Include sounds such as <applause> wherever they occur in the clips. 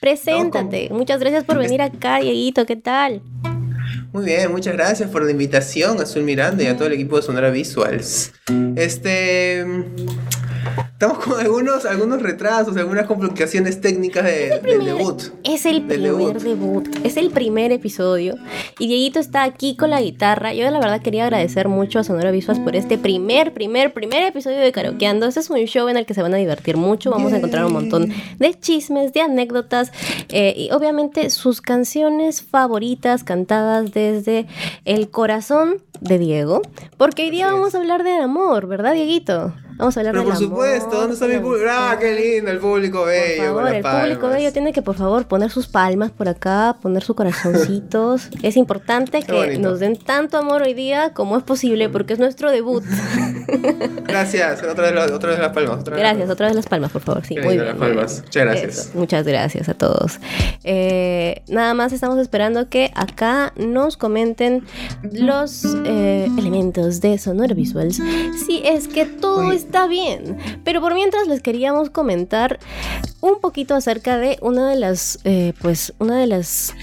Preséntate. Muchas gracias por venir acá, Dieguito. ¿Qué tal? Muy bien, muchas gracias por la invitación, Azul Miranda y a todo el equipo de Sonora Visuals. Este. Estamos con algunos, algunos retrasos, algunas complicaciones técnicas de, del debut. Es el primer debut. Es el primer episodio. Y Dieguito está aquí con la guitarra. Yo la verdad quería agradecer mucho a Sonora Visuals por este primer, primer, primer episodio de Karaokeando. Este es un show en el que se van a divertir mucho. Vamos a encontrar un montón de chismes, de anécdotas eh, y obviamente sus canciones favoritas cantadas desde el corazón de Diego. Porque hoy día vamos a hablar de amor, ¿verdad, Dieguito? Vamos a hablar Pero por supuesto, ¿dónde está mi público? ¡Ah, qué lindo! El público bello. Por favor, el público bello tiene que, por favor, poner sus palmas por acá, poner sus corazoncitos. <laughs> es importante que nos den tanto amor hoy día como es posible, porque es nuestro debut. <laughs> gracias. Otra vez, otra vez las palmas. gracias, otra vez las palmas, por favor. Sí, muy bien. Muchas gracias. Muchas gracias a todos. Eh, nada más estamos esperando que acá nos comenten los eh, elementos de Sonora Visuals. Si es que todo está está bien. Pero por mientras les queríamos comentar un poquito acerca de una de las, eh, pues, una de las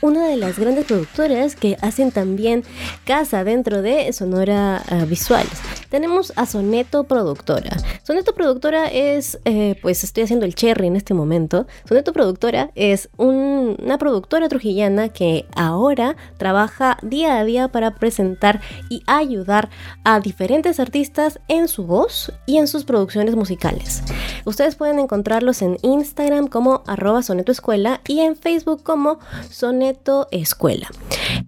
una de las grandes productoras que hacen también casa dentro de Sonora uh, Visuales. Tenemos a Soneto Productora. Soneto Productora es, eh, pues estoy haciendo el cherry en este momento. Soneto Productora es una productora trujillana que ahora trabaja día a día para presentar y ayudar a diferentes artistas en su voz y en sus producciones musicales. Ustedes pueden encontrarlos en Instagram como arroba Soneto Escuela y en Facebook como Soneto Escuela.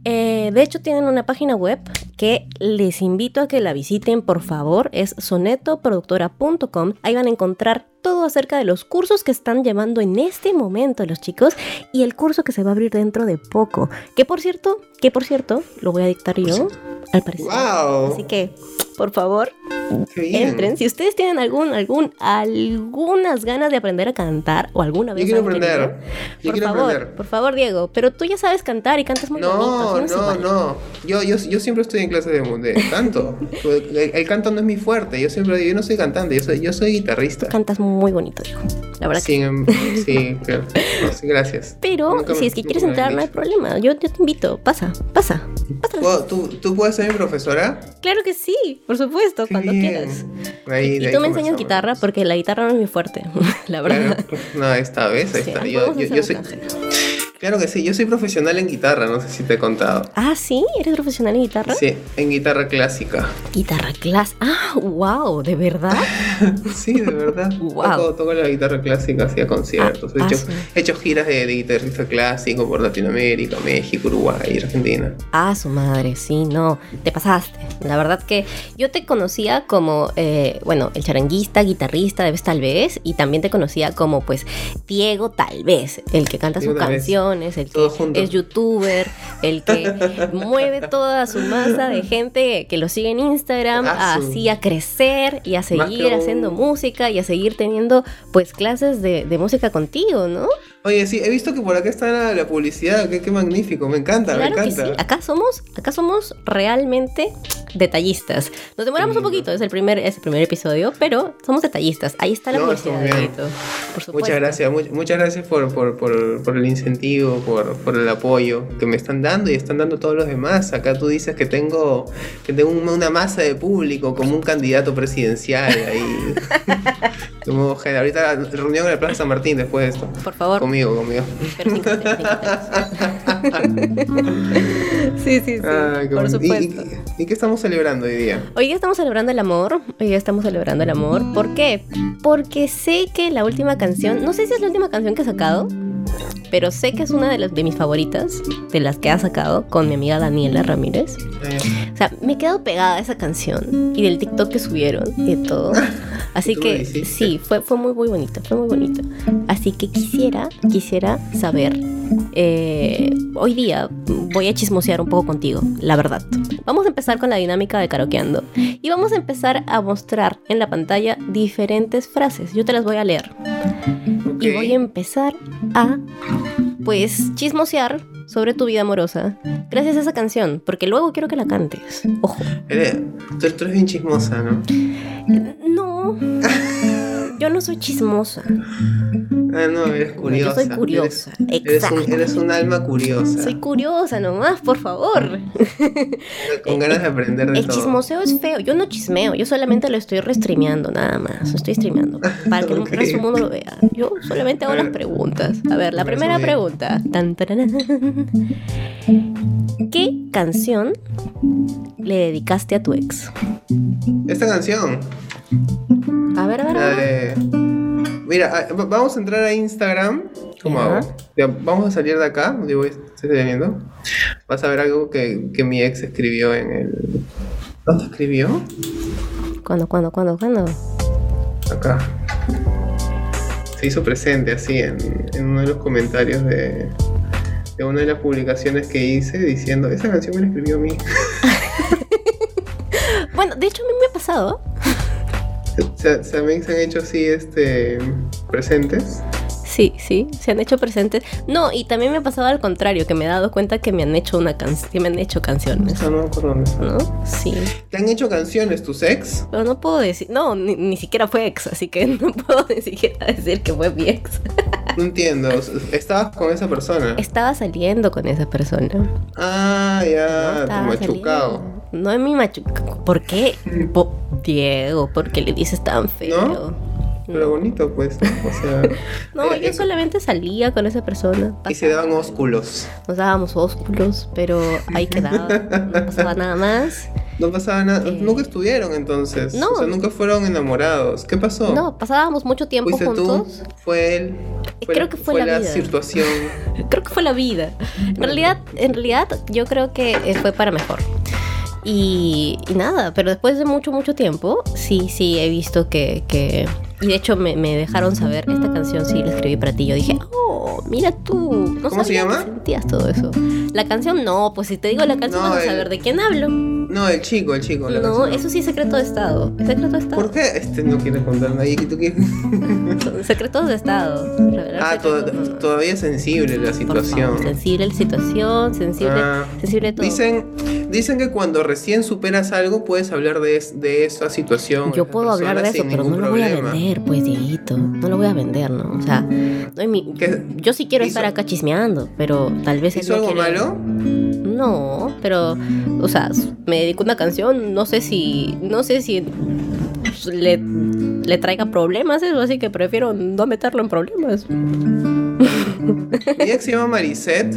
Eh, de hecho, tienen una página web que les invito a que la visiten, por favor. Es sonetoproductora.com. Ahí van a encontrar todo acerca de los cursos que están llevando en este momento los chicos y el curso que se va a abrir dentro de poco. Que por cierto, que por cierto, lo voy a dictar yo, al parecer. Así que por favor, entren. Si ustedes tienen algún, algún, algunas ganas de aprender a cantar o alguna vez. Yo quiero aprender. por favor, por favor, Diego. Pero tú ya sabes cantar y cantas muy no, bonito. No, no, no. Yo, yo, yo siempre estoy en clase de, de canto. el, canto no es mi fuerte. Yo siempre digo, yo no soy cantante, yo soy, yo soy guitarrista. Cantas muy bonito. La verdad sí, em, sí, claro. gracias. Pero si es que quieres entrar, no hay problema. Yo, yo te invito. Pasa, pasa. pasa. ¿Tú, ¿Tú puedes ser mi profesora? Claro que sí. Por supuesto, cuando quieras. y tú me enseñas guitarra porque la guitarra no es muy fuerte, <laughs> la verdad. no, esta vez, está. Yo, yo, yo soy, Claro que sí, yo soy profesional en guitarra, no sé si te he contado. Ah, sí, ¿eres profesional en guitarra? Sí, en guitarra clásica. Guitarra clásica. Ah, wow, ¿de verdad? <laughs> sí, de verdad. <laughs> wow. Toco, la guitarra clásica, hacía conciertos. he, ah, hecho, he, hecho, giras de, guitarrista clásico por Latinoamérica, México, Uruguay, Argentina. Ah, su madre, sí, no, te pasaste. La verdad que yo te conocía como, eh, bueno, el charanguista, guitarrista, de vez tal vez, y también te conocía como, pues, Diego tal vez, el que canta su canción el que es youtuber, el que <laughs> mueve toda su masa de gente que lo sigue en Instagram, ah, así a crecer y a seguir haciendo música y a seguir teniendo pues clases de, de música contigo, ¿no? Oye, sí, he visto que por acá está la, publicidad, qué, magnífico, me encanta, me encanta. Acá somos, acá somos realmente detallistas. Nos demoramos un poquito, es el primer, es el primer episodio, pero somos detallistas. Ahí está la publicidad. muchas gracias, muchas gracias por, por, por, por el incentivo, por, por, el apoyo que me están dando y están dando todos los demás. Acá tú dices que tengo, que tengo una masa de público como un candidato presidencial ahí. <laughs> <laughs> como, ahorita reunión en la Plaza San Martín después de esto. Por favor. Conmigo, conmigo. <laughs> <laughs> sí, sí, sí. por supuesto. ¿Y, qué estamos celebrando hoy día? Hoy día estamos celebrando el amor. Hoy día estamos celebrando el amor. ¿Por qué? Porque sé que la última canción, no sé si es la última canción que he sacado, pero sé que es una de, las, de mis favoritas, de las que ha sacado con mi amiga Daniela Ramírez. O sea, me he quedado pegada a esa canción y del TikTok que subieron y de todo. <laughs> Así que sí, fue, fue muy, muy bonito, fue muy bonito. Así que quisiera, quisiera saber, eh, hoy día voy a chismosear un poco contigo, la verdad. Vamos a empezar con la dinámica de karaokeando y vamos a empezar a mostrar en la pantalla diferentes frases. Yo te las voy a leer. Y voy a empezar a, pues, chismosear sobre tu vida amorosa gracias a esa canción, porque luego quiero que la cantes. Ojo. tú, eres bien chismosa, ¿no? No. <laughs> yo no soy chismosa. Ah, no, eres curiosa. Yo soy curiosa. Eres, un, eres, un, alma curiosa. Soy curiosa nomás, por favor. Con ganas de aprender de El chismoseo es feo. Yo no chismeo, yo solamente lo estoy restreameando, nada más. Lo estoy streameando. Para que <laughs> okay. el resto del mundo lo vea. Yo solamente hago las preguntas. A ver, la primera pregunta. <laughs> ¿Qué canción le dedicaste a tu ex? Esta canción. A ver, a ver. A ver. Mira, vamos a entrar a Instagram. ¿Cómo hago? vamos a salir de acá. Digo, estoy viendo. Vas a ver algo que, que mi ex escribió en el. ¿Dónde escribió? ¿Cuándo, cuándo, cuándo, cuándo? Acá. Se hizo presente así en, en uno de los comentarios de, de una de las publicaciones que hice diciendo, esa canción me la escribió a mí. <laughs> bueno, de hecho a mí me ha pasado. Se, se, me han hecho así este, presentes. Sí, sí, se han hecho presentes. No, y también me ha pasado al contrario, que me he dado cuenta que me han hecho una canción, que me han hecho canciones. No, no ¿No? Sí. ¿Te han hecho canciones tus ex? Pero no puedo decir, no, ni, ni siquiera fue ex, así que <laughs> no puedo ni siquiera decir que fue mi ex. No entiendo, ¿estabas con esa persona? Estaba saliendo con esa persona. Ah, ya, no, tu machucado. No es mi machucado. ¿Por qué? Diego, ¿por qué le dices tan feo? ¿No? Pero bonito, pues. O sea. <laughs> no, yo solamente salía con esa persona. Pasaba. Y se daban ósculos. Nos dábamos ósculos, pero ahí quedaba. no pasaba nada más. No pasaba nada. Eh, nunca estuvieron entonces. No. O sea, nunca fueron enamorados. ¿Qué pasó? No, pasábamos mucho tiempo ¿Fuiste juntos. Tú? ¿Fue él? Fue, creo que fue, fue la, la vida. situación. <laughs> creo que fue la vida. En realidad, en realidad, yo creo que eh, fue para mejor. Y, nada, pero después de mucho, mucho tiempo, sí, sí, he visto que, que y de hecho me, me, dejaron saber, esta canción sí la escribí para ti. Yo dije, oh, mira tú. No ¿Cómo se llama? sentías todo eso. La canción no, pues si te digo la canción no, vas a el... saber de quién hablo. No, el chico, el chico. no, canción. eso sí es secreto de Estado. Es secreto de Estado. ¿Por qué este no quiere contar nadie? ¿Qué tú quieres? <laughs> Secretos de Estado. Ah, to todavía es sensible la situación. Favor, sensible la situación, sensible, ah. sensible todo. Dicen, dicen que cuando recién superas algo puedes hablar de, de esa situación. Yo puedo hablar de eso, pero no lo voy a vender, pues, Dieguito. No lo voy a vender, ¿no? O sea, no hay mi... yo sí quiero estar acá chismeando, pero tal vez... ¿Hizo algo quiere... malo? No, pero, o sea, me dedico a una canción, no sé si, no sé si le, le traiga problemas eso, así que prefiero no meterlo en problemas. Ex se llama Marisette.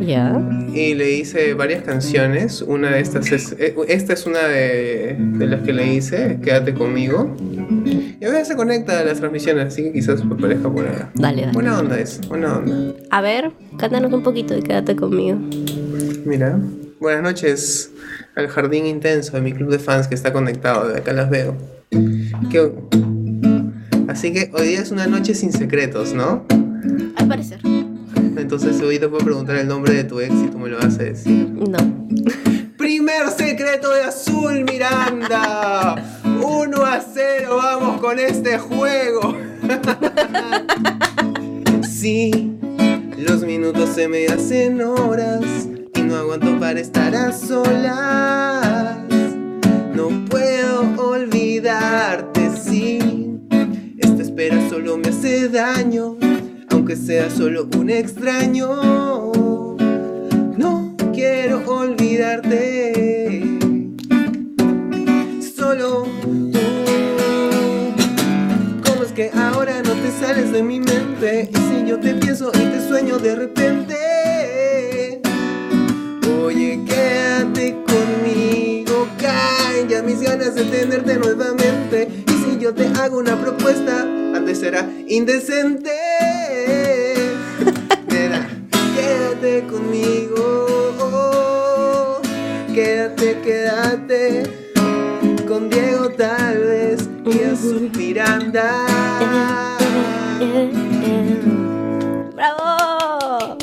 Ya. Y le hice varias canciones. Una de estas es. Esta es una de, de las que le hice, Quédate conmigo. Y a veces se conecta a las transmisiones, así que quizás me parezca por ahí. Dale, dale. Buena onda es, buena onda. A ver, cántanos un poquito de Quédate conmigo. Mira. Buenas noches al jardín intenso de mi club de fans que está conectado, de acá las veo. ¿Qué... Así que hoy día es una noche sin secretos, ¿no? Al parecer. Entonces hoy te puedo preguntar el nombre de tu ex y tú me lo vas a decir. No. Primer secreto de Azul Miranda. 1 a 0, vamos con este juego. sí, los minutos se me hacen horas y no aguanto para estar a solas. No puedo olvidarte, sí. Esta espera solo me hace daño, aunque sea solo un extraño. No quiero olvidarte. De mi mente? Y si yo te pienso y te sueño de repente. Oye, quédate conmigo, caen ya mis ganas de tenerte nuevamente. Y si yo te hago una propuesta, antes será indecente. <laughs> Mira, quédate conmigo, quédate, quédate con Diego tal vez y a su Miranda. ¡Bravo!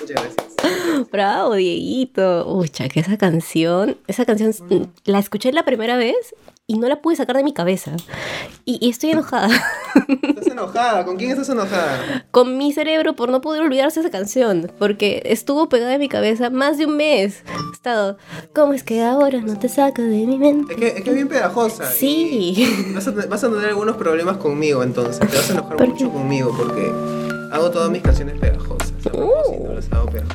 Muchas gracias. Bravo, Dieguito. Ucha, que esa canción, esa canción la escuché la primera vez y no la pude sacar de mi cabeza. Y, estoy enojada. <laughs> ¿Estás enojada? ¿Con quién estás enojada? Con mi cerebro por no poder olvidarse esa canción, porque estuvo pegada en mi cabeza más de un mes. He estado, ¿cómo es que ahora no te saco de mi mente? Es que es, que es bien pegajosa. Sí. Vas a, vas a, tener algunos problemas conmigo entonces, te vas a enojar mucho conmigo porque hago todas mis canciones pegajosas. Uh.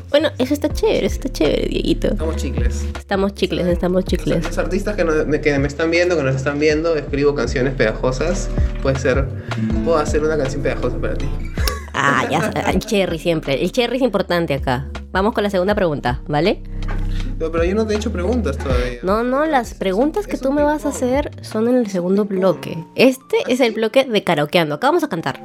Bueno, eso está chévere, eso está chévere, Dieguito. Estamos chicles. Estamos chicles, estamos chicles. Los artistas que, me están viendo, que nos están viendo, escribo canciones pegajosas. Puede ser, puedo hacer una canción pegajosa para ti. Ah, ya, <laughs> el cherry siempre. El cherry es importante acá. Vamos con la segunda pregunta, ¿vale? pero yo no te he hecho preguntas todavía. No, no, las preguntas que tú me vas a hacer son en el segundo bloque. Este es el bloque de karaokeando. Acá vamos a cantar.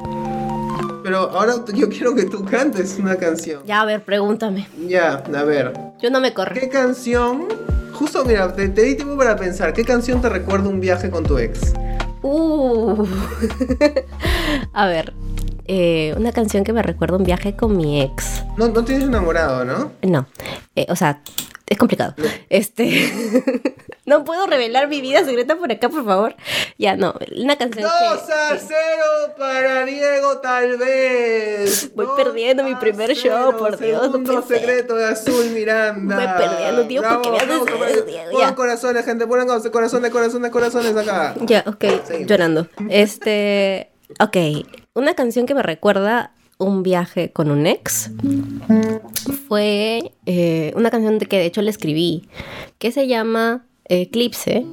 Pero ahora yo quiero que tú cantes una canción. Ya, a ver, pregúntame. Ya, a ver. Yo no me corro. ¿Qué canción? Justo, mira, te, di tiempo para pensar. ¿Qué canción te recuerda un viaje con tu ex? Uh. <laughs> a ver. Eh, una canción que me recuerda un viaje con mi ex. No, no tienes enamorado, ¿no? No. Eh, o sea, es complicado. Este. <laughs> no puedo revelar mi vida secreta por acá, por favor. Ya, no. Una canción. 2 a 0 para Diego, tal vez. <laughs> Voy perdiendo mi primer show, por Dios. Segundo secreto de Azul Miranda. Voy perdiendo, tío, porque me haces. Pongan corazones, gente. Pongan corazones, corazones, corazones acá. Ya, ok. Llorando. Este. Ok. Una canción que me recuerda un viaje con un ex fue eh, una canción que de hecho le escribí, que se llama Eclipse.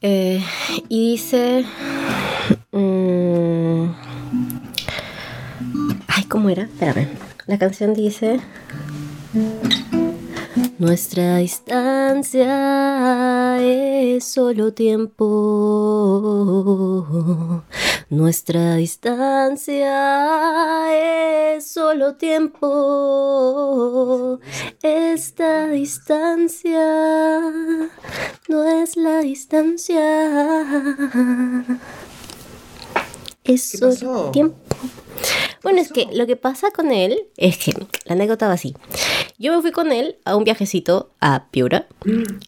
Eh, y dice... Mm, ay, ¿cómo era? Espérame. La canción dice... Nuestra distancia es solo tiempo. Nuestra distancia es solo tiempo. Esta distancia no es la distancia. Es solo tiempo. Bueno, es que lo que pasa con él es que la anécdota va así. Yo me fui con él a un viajecito a Piura,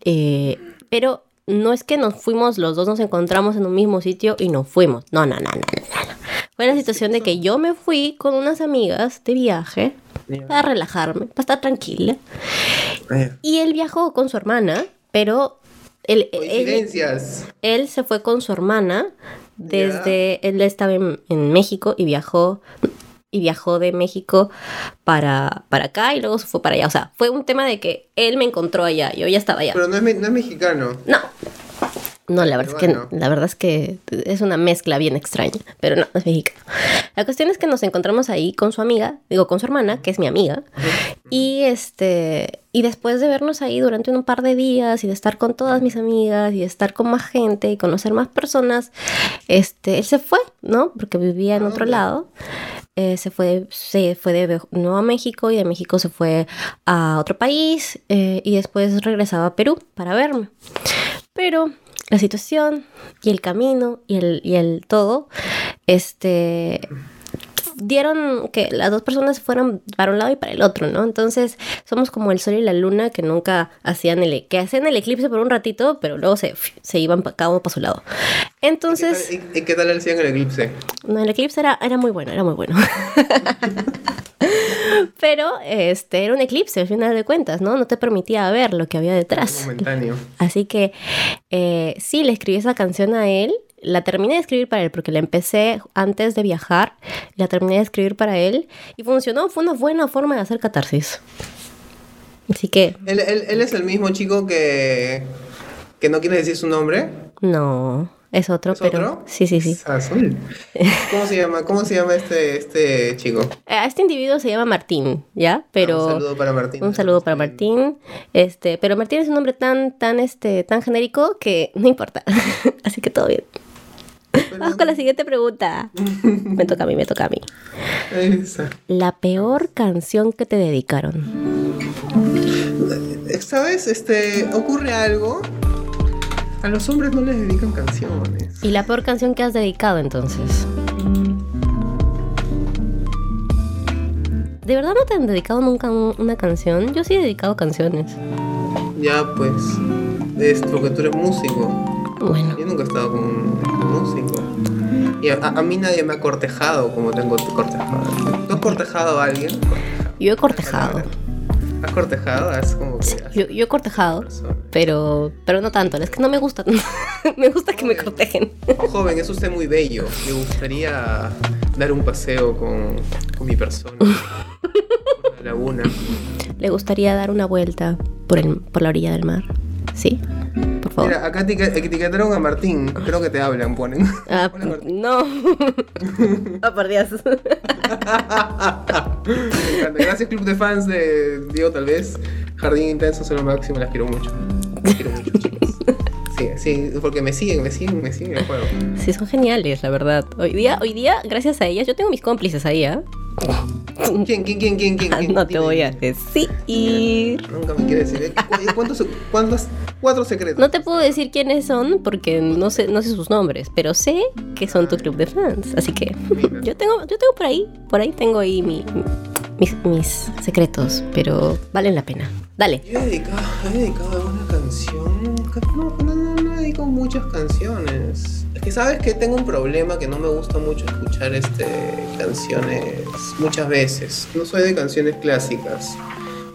eh, pero no es que nos fuimos, los dos nos encontramos en un mismo sitio y nos fuimos. No, no, no, no, no. Fue la situación de que yo me fui con unas amigas de viaje para relajarme, para estar tranquila. Y él viajó con su hermana, pero él, él, se fue con su hermana desde, él estaba en, en México y viajó y viajó de México para, para acá y luego se fue para allá. O sea, fue un tema de que él me encontró allá, yo ya estaba allá. Pero no es, no es mexicano. No. No, la verdad, es que, la verdad es que es una mezcla bien extraña, pero no, no es mexicano. La cuestión es que nos encontramos ahí con su amiga, digo, con su hermana, que es mi amiga, y este, y después de vernos ahí durante un par de días y de estar con todas mis amigas y de estar con más gente y conocer más personas, este, él se fue, ¿no? Porque vivía en otro lado. Eh, se, fue, se fue de nuevo a México y de México se fue a otro país eh, y después regresaba a Perú para verme. Pero la situación y el camino y el, y el todo, este dieron que las dos personas fueran para un lado y para el otro, ¿no? Entonces somos como el sol y la luna que nunca hacían el, que hacían el eclipse por un ratito, pero luego se, se iban cada uno para su lado. Entonces... ¿Y qué tal, hacían el eclipse? No, el eclipse era, era muy bueno, era muy bueno. <laughs> Pero este era un eclipse al final de cuentas, ¿no? No te permitía ver lo que había detrás. Momentáneo. Así que eh, sí, le escribí esa canción a él la terminé de escribir para él porque la empecé antes de viajar, la terminé de escribir para él y funcionó, fue una buena forma de hacer catarsis. Así que... ¿Él, es el mismo chico que, que no quiere decir su nombre? No, es otro, pero... Otro? Sí, sí, sí. Azul. ¿Cómo se llama? ¿Cómo se llama este, este chico? Eh, este individuo se llama Martín, ¿ya? Pero... un saludo para Martín. Un saludo para Martín. Este, pero Martín es un nombre tan, tan, este, tan genérico que no importa. <laughs> Así que todo bien. Vamos con la siguiente pregunta. me toca a mí, me toca a mí. La peor canción que te dedicaron. ¿Sabes? Este, ocurre algo. A los hombres no les dedican canciones. ¿Y la peor canción que has dedicado entonces? ¿De verdad no te han dedicado nunca una canción? Yo sí he dedicado canciones. Ya, pues. Es porque tú eres músico. Bueno. Yo nunca he estado con un músico. Y a, a mí nadie me ha cortejado como tengo cortejado. ¿Tú has cortejado a alguien? Yo he cortejado. ¿Has cortejado? Es como que Sí, yo, yo he cortejado, pero, pero no tanto. Es que no me gusta. <laughs> me gusta que me cortejen. Oh, joven, es usted muy bello. Me gustaría dar un paseo con, con mi persona. <laughs> Por la laguna. ¿Le gustaría dar una vuelta por, el, por la orilla del mar? ¿Sí? Favor. Mira, acá etiquet- etiquetaron a Martín. Creo que te hablan, ponen. Ah, <laughs> no. <laughs> oh, por Dios. Gracias, club de fans de Diego, tal vez. Jardín Intenso son lo máximo, las quiero mucho. Las quiero mucho, chicos. Sí, sí, porque me siguen, me siguen, me siguen el juego. Sí, son geniales, la verdad. Hoy día, hoy día, gracias a ellas, yo tengo mis cómplices ahí, ¿ah? ¿Quién, quién, quién, quién, quién? quién? No te voy a decir. Nunca me quiere decir. ¿Cu- ¿Cuántos, cuántos, cuatro secretos? No te puedo decir quiénes son porque no sé, no sé sus nombres, pero sé que son tu club de fans. Así que yo tengo, yo tengo por ahí, por ahí tengo ahí mi, mis, mis secretos, pero valen la pena. Dale. Yo he dedicado, he dedicado alguna canción. No, no, no, no he dedicado muchas canciones. Es que sabes que tengo un problema que no me gusta mucho escuchar este canciones muchas veces. No soy de canciones clásicas.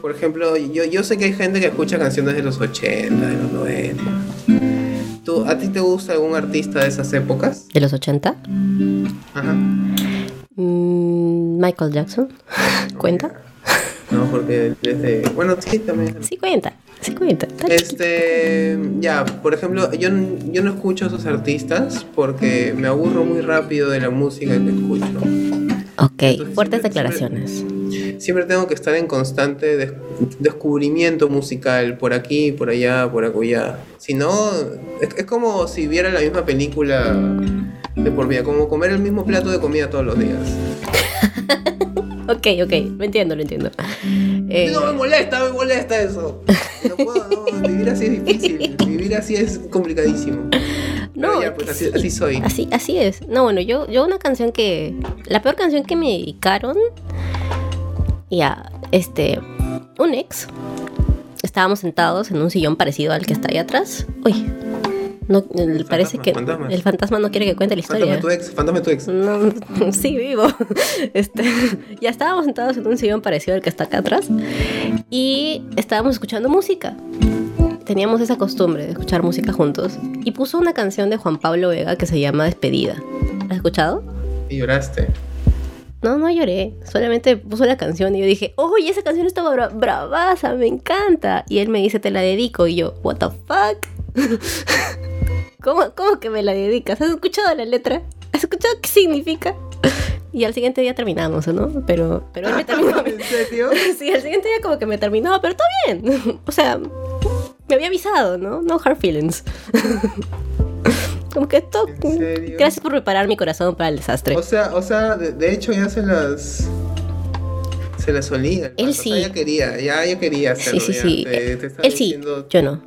Por ejemplo, yo, yo sé que hay gente que escucha canciones de los 80, de los 90. ¿Tú, ¿A ti te gusta algún artista de esas épocas? ¿De los 80? Ajá. Mm, Michael Jackson. <laughs> ¿Cuenta? No, porque desde... Bueno, sí, también. Sí cuenta. Sí cuenta. Chiquito. Este, ya, por ejemplo, yo, yo no escucho a esos artistas porque me aburro muy rápido de la música que escucho. Ok, Entonces, fuertes siempre- declaraciones. Siempre tengo que estar en constante des- descubrimiento musical, por aquí, por allá, por acullá. Si no, es, es como si viera la misma película de por vida, como comer el mismo plato de comida todos los días. <laughs> Ok, ok, lo entiendo, lo entiendo. <laughs> Eh, No me molesta, me molesta eso. No puedo, no, vivir así es difícil, vivir así es complicadísimo. No, ya, pues así, así soy. Así, así es. No, bueno, yo, yo una canción que. La peor canción que me dedicaron. Ya, este. Un ex. Estábamos sentados en un sillón parecido al que está ahí atrás. Uy. No, el- parece fantasma, que el fantasma no quiere que cuente la historia. tu ex, fántame tu ex. No, sí, vivo. <laughs> Este, ya estábamos sentados en un sillón parecido al que está acá atrás y estábamos escuchando música. Teníamos esa costumbre de escuchar música juntos y puso una canción de Juan Pablo Vega que se llama Despedida. ¿La has escuchado? Y lloraste. No, no lloré. Solamente puso la canción y yo dije, oye, esa canción estaba bra bravaza, me encanta. Y él me dice, te la dedico. Y yo, what the fuck? <laughs> ¿Cómo, ¿Cómo que me la dedicas? ¿Has escuchado la letra? ¿Has escuchado qué significa? Y al siguiente día terminamos, ¿no? Pero, pero él me <laughs> terminó. ¿En serio? <laughs> sí, al siguiente día como que me terminó, pero está bien. O sea, me había avisado, ¿no? No hard feelings. <laughs> como que esto... ¿En serio? Gracias por preparar mi corazón para el desastre. O sea, o sea, de, de hecho ya se las se las olía. el Él pato. O sea, sí. ya quería, ya, ya quería hacerlo. Sí, sí, ya. sí. Te- te Él sí, diciendo- yo no.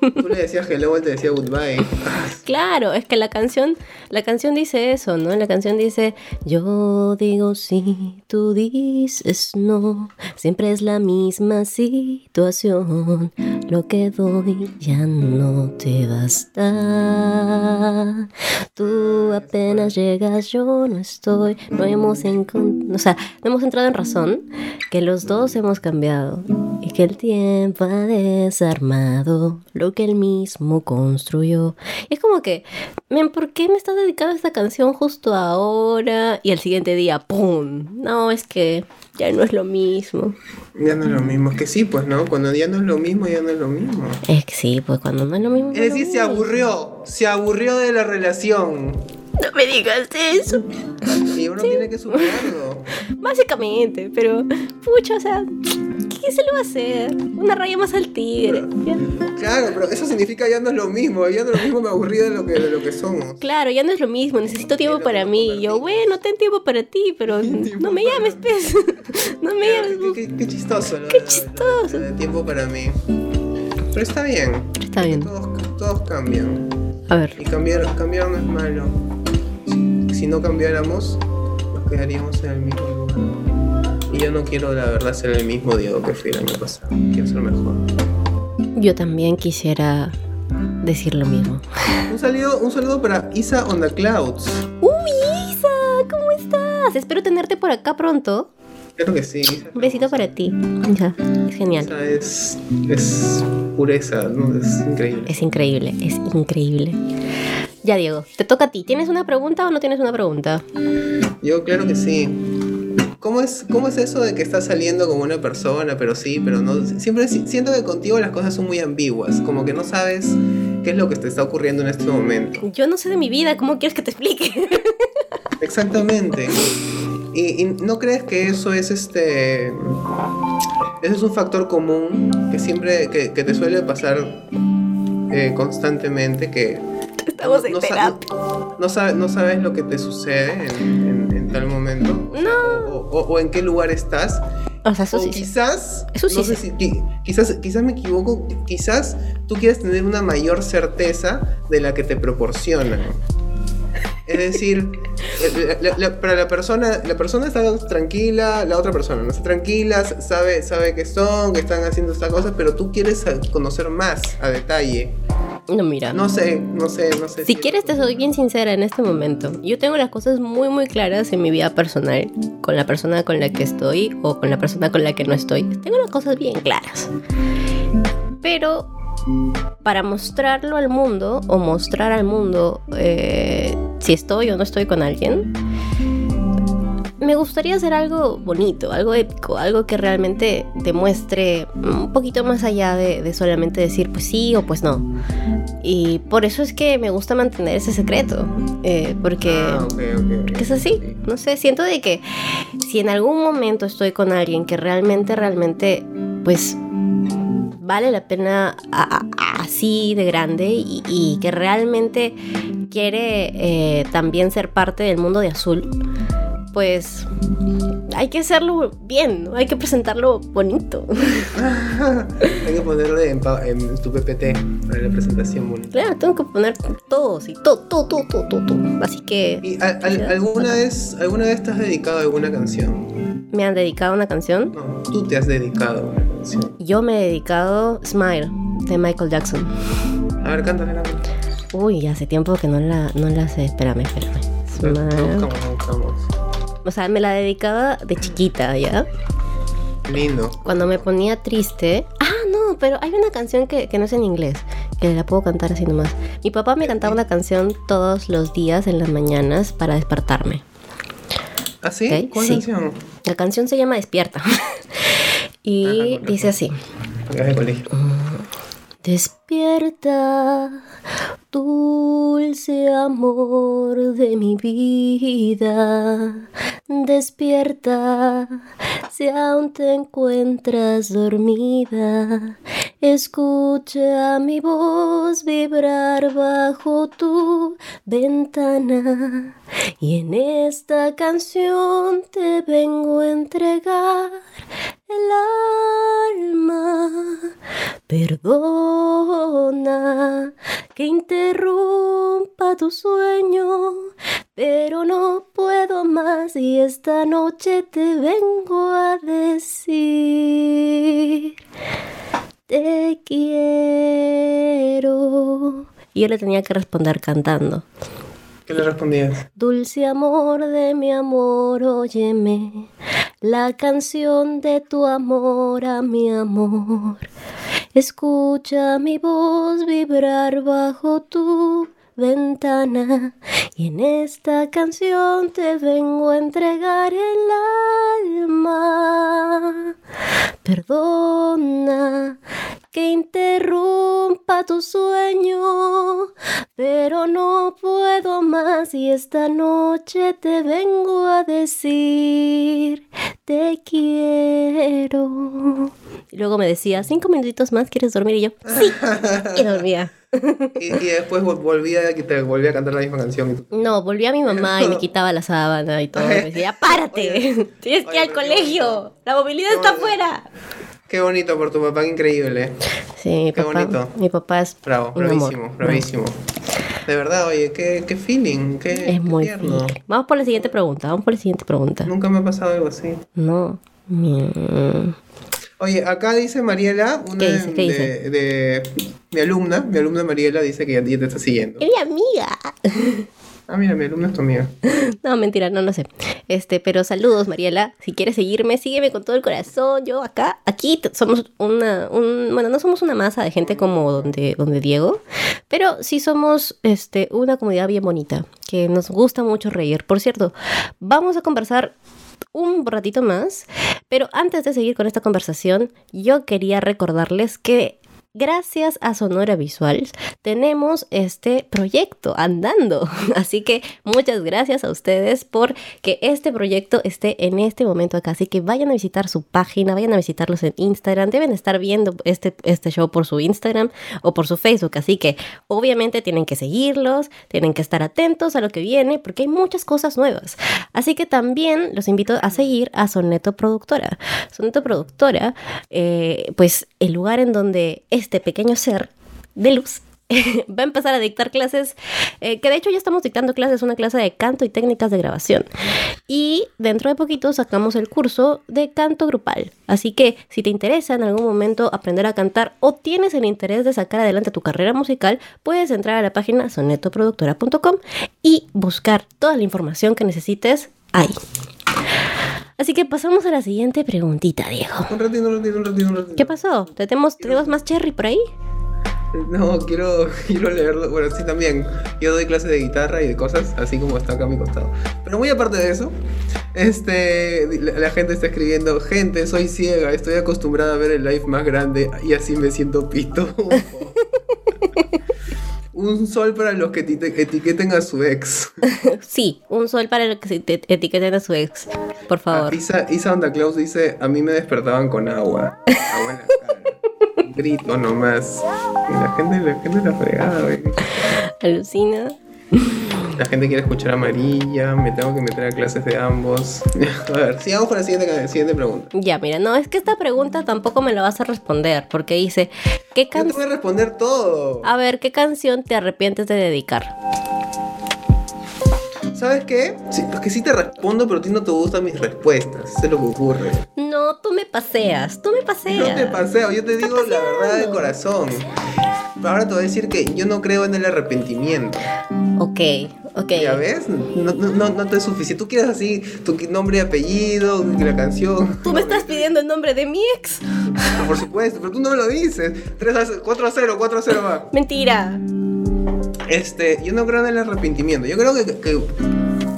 Tú le decías hello, él te decía goodbye. <laughs> Claro, es que la canción, la canción dice eso, ¿no? La canción dice, yo digo sí, tú dices no, siempre es la misma situación, lo que doy ya no te basta. Tú apenas llegas, yo no estoy, no hemos o sea, no hemos entrado en razón que los dos hemos cambiado y que el tiempo ha desarmado lo que él mismo construyó. Y es como que, ¿por qué me estás dedicando a esta canción justo ahora? Y al siguiente día, ¡pum! No, es que ya no es lo mismo. Ya no es lo mismo. Es que sí, pues, ¿no? Cuando ya no es lo mismo, ya no es lo mismo. Es que sí, pues cuando no es lo mismo. Es decir, se aburrió. Se aburrió de la relación. No me digas eso. Y uno tiene que superarlo. <laughs> Básicamente, pero, pucha, o sea, ¿qué se le va a hacer? Una raya más al tigre. Claro, pero eso significa ya no es lo mismo. Ya no es lo mismo me aburrí de lo que, de lo que somos. Claro, ya no es lo mismo, necesito tiempo para mí. Y yo, bueno, ten tiempo para ti, pero no me llames, pez. <laughs> No me llames. Qué, qué- qué chistoso. lo Qué de- lo de- chistoso. lo tiempo para mí. Pero está bien. Está bien. Todos, todos cambian. A ver, Y cambiar, cambiar no es malo. Si, si no cambiáramos, nos quedaríamos en el mismo lugar. Yo no quiero, la verdad, ser el mismo Diego que fui el año pasado. Quiero ser mejor. yo también quisiera decir lo mismo. Un saludo, un saludo para Isa on the Clouds. ¡Uy, Isa! ¿Cómo estás? Espero tenerte por acá pronto. Claro que sí. Un besito para ti. Isa, es genial. Isa es, es pureza, ¿no? Es increíble. Es increíble, es increíble. Ya, Diego, te toca a ti. ¿Tienes una pregunta o no tienes una pregunta? Yo, claro que sí. ¿Cómo es, ¿Cómo es eso de que estás saliendo como una persona, pero sí, pero no? Siempre siento que contigo las cosas son muy ambiguas, como que no sabes qué es lo que te está ocurriendo en este momento. Yo no sé de mi vida, ¿cómo quieres que te explique? <laughs> Exactamente. Y, no crees que eso es este. Eso es un factor común que siempre. que, te suele pasar eh, constantemente. Que. Estamos no, no, sabes, no sabes lo que te sucede en, momento. No. O, en qué lugar estás. O sea, eso sí. Quizás. Eso sí. quizás, quizás me equivoco. Quizás tú quieres tener una mayor certeza de la que te proporcionan. Es decir, <laughs> para la persona, la persona está tranquila, la otra persona no está tranquila, sabe, sabe que son, que están haciendo esta cosa, pero tú quieres conocer más a detalle. No, mira. No sé, no sé, no sé. Si, quieres, te soy bien sincera en este momento. Yo tengo las cosas muy, muy claras en mi vida personal, con la persona con la que estoy o con la persona con la que no estoy. Tengo las cosas bien claras. Pero para mostrarlo al mundo o mostrar al mundo eh, si estoy o no estoy con alguien, me gustaría hacer algo bonito, algo épico, algo que realmente demuestre un poquito más allá de, solamente decir pues sí o pues no. Y por eso es que me gusta mantener ese secreto, eh, porque, ah, porque, es así. No sé, siento de que si en algún momento estoy con alguien que realmente, realmente, pues vale la pena así de grande y, que realmente quiere eh, también ser parte del mundo de azul, pues hay que hacerlo bien, hay que presentarlo bonito. <laughs> hay que ponerlo en, tu PPT para la presentación bonita. Claro, tengo que poner todo, sí, todo, todo, todo, todo, todo. Así que. ¿Y alguna, vez, alguna vez te has dedicado a alguna canción? ¿Me han dedicado a una canción? No, tú te has dedicado a una canción. Yo me he dedicado Smile de Michael Jackson. A ver, cántale la Uy, hace tiempo que no la, no la sé. Espérame, espérame. Smile. O sea, me la dedicaba de chiquita, ¿ya? Lindo. Cuando me ponía triste. Ah, no, pero hay una canción que, no es en inglés, que la puedo cantar así nomás. Mi papá me cantaba una canción todos los días en las mañanas para despertarme. ¿Ah, sí? ¿Cuál canción? La canción se llama Despierta. <laughs> y dice así. Despierta, dulce amor de mi vida. Despierta, si aún te encuentras dormida. Escucha mi voz vibrar bajo tu ventana. Y en esta canción te vengo a entregar Perdona que interrumpa tu sueño, pero no puedo más y esta noche te vengo a decir, te quiero. Y yo le tenía que responder cantando. ¿Qué le respondías? Dulce amor de mi amor, óyeme, la canción de tu amor a mi amor. Escucha mi voz vibrar bajo tu ventana y en esta canción te vengo a entregar el alma. Perdona que interrumpa tu sueño, pero no puedo más y esta noche te vengo a decir te quiero. Y luego me decía, cinco minutitos más, ¿quieres dormir? Y yo, sí, y dormía. <laughs> y, después volvía, te volvía a cantar la misma canción. No, volvía a mi mamá y me quitaba la sábana y todo. Me decía, párate, <laughs> tienes que ir al colegio, la movilidad está afuera. Qué bonito por tu papá, qué increíble. Sí, mi qué bonito. Mi papá es. Bravo, bravísimo, bravísimo. De verdad, oye, qué, qué feeling, qué. Es muy tierno. Vamos por la siguiente pregunta, vamos por la siguiente pregunta. Nunca me ha pasado algo así. No. Mm. Oye, acá dice Mariela, una de, mi alumna, mi alumna Mariela dice que ya, te está siguiendo. Es mi amiga. Ah, mira, mi alumna es tu amiga. <laughs> No, mentira, no lo sé. Este, pero saludos, Mariela. Si quieres seguirme, sígueme con todo el corazón. Yo acá, aquí somos una, un, bueno, no somos una masa de gente como donde, donde Diego, pero sí somos, este, una comunidad bien bonita, que nos gusta mucho reír. Por cierto, vamos a conversar un ratito más, pero antes de seguir con esta conversación, yo quería recordarles que gracias a Sonora Visuals tenemos este proyecto andando. <laughs> Así que muchas gracias a ustedes por que este proyecto esté en este momento acá. Así que vayan a visitar su página, vayan a visitarlos en Instagram. Deben estar viendo este, este show por su Instagram o por su Facebook. Así que obviamente tienen que seguirlos, tienen que estar atentos a lo que viene porque hay muchas cosas nuevas. Así que también los invito a seguir a Soneto Productora. Soneto Productora, eh, pues el lugar en donde este pequeño ser de luz <laughs> va a empezar a dictar clases, eh, que de hecho ya estamos dictando clases, una clase de canto y técnicas de grabación. Y dentro de poquito sacamos el curso de canto grupal. Así que si te interesa en algún momento aprender a cantar o tienes el interés de sacar adelante tu carrera musical, puedes entrar a la página sonetoproductora.com y buscar toda la información que necesites ahí. Así que pasamos a la siguiente preguntita, Diego. Un ratito, un ratito, un ratito, un ratito. ¿Qué pasó? ¿Tenemos, ¿Tenemos más cherry por ahí? No, quiero, <laughs> quiero leerlo. Bueno, sí, también. Yo doy clases de guitarra y de cosas, así como está acá a mi costado. Pero muy aparte de eso, este, la, gente está escribiendo: Gente, soy ciega, estoy acostumbrada a ver el live más grande y así me siento pito. <laughs> <laughs> Un sol para los que etiqueten a su ex. <laughs> sí, un sol para los que etiqueten a su ex. Por favor. Ah, Isa, Isa Santa Claus dice: A mí me despertaban con agua. Agua en la cara. grito nomás. Y la gente, la gente la fregada, <laughs> Alucina. La gente quiere escuchar amarilla, me tengo que meter a clases de ambos. <laughs> a ver, sigamos con la siguiente, siguiente pregunta. Ya, mira, no, es que esta pregunta tampoco me la vas a responder, porque dice, ¿qué canción... te voy a responder todo. A ver, ¿qué canción te arrepientes de dedicar? ¿Sabes qué? Sí, que sí te respondo, pero a ti no te gustan mis respuestas. Eso es lo que ocurre. No, tú me paseas, tú me paseas. No te paseo, yo te digo la verdad de corazón. Ahora te voy a decir que yo no creo en el arrepentimiento. Ok, ok. ¿Ya ves? No, no, no te es suficiente. Tú quieres así tu nombre y apellido, la canción. Tú me estás pidiendo el nombre de mi ex. Por supuesto, pero tú no me lo dices. 3 a 4 a 0, 4 a 0 va. Mentira. Este, yo no creo en el arrepentimiento. Yo creo que, que,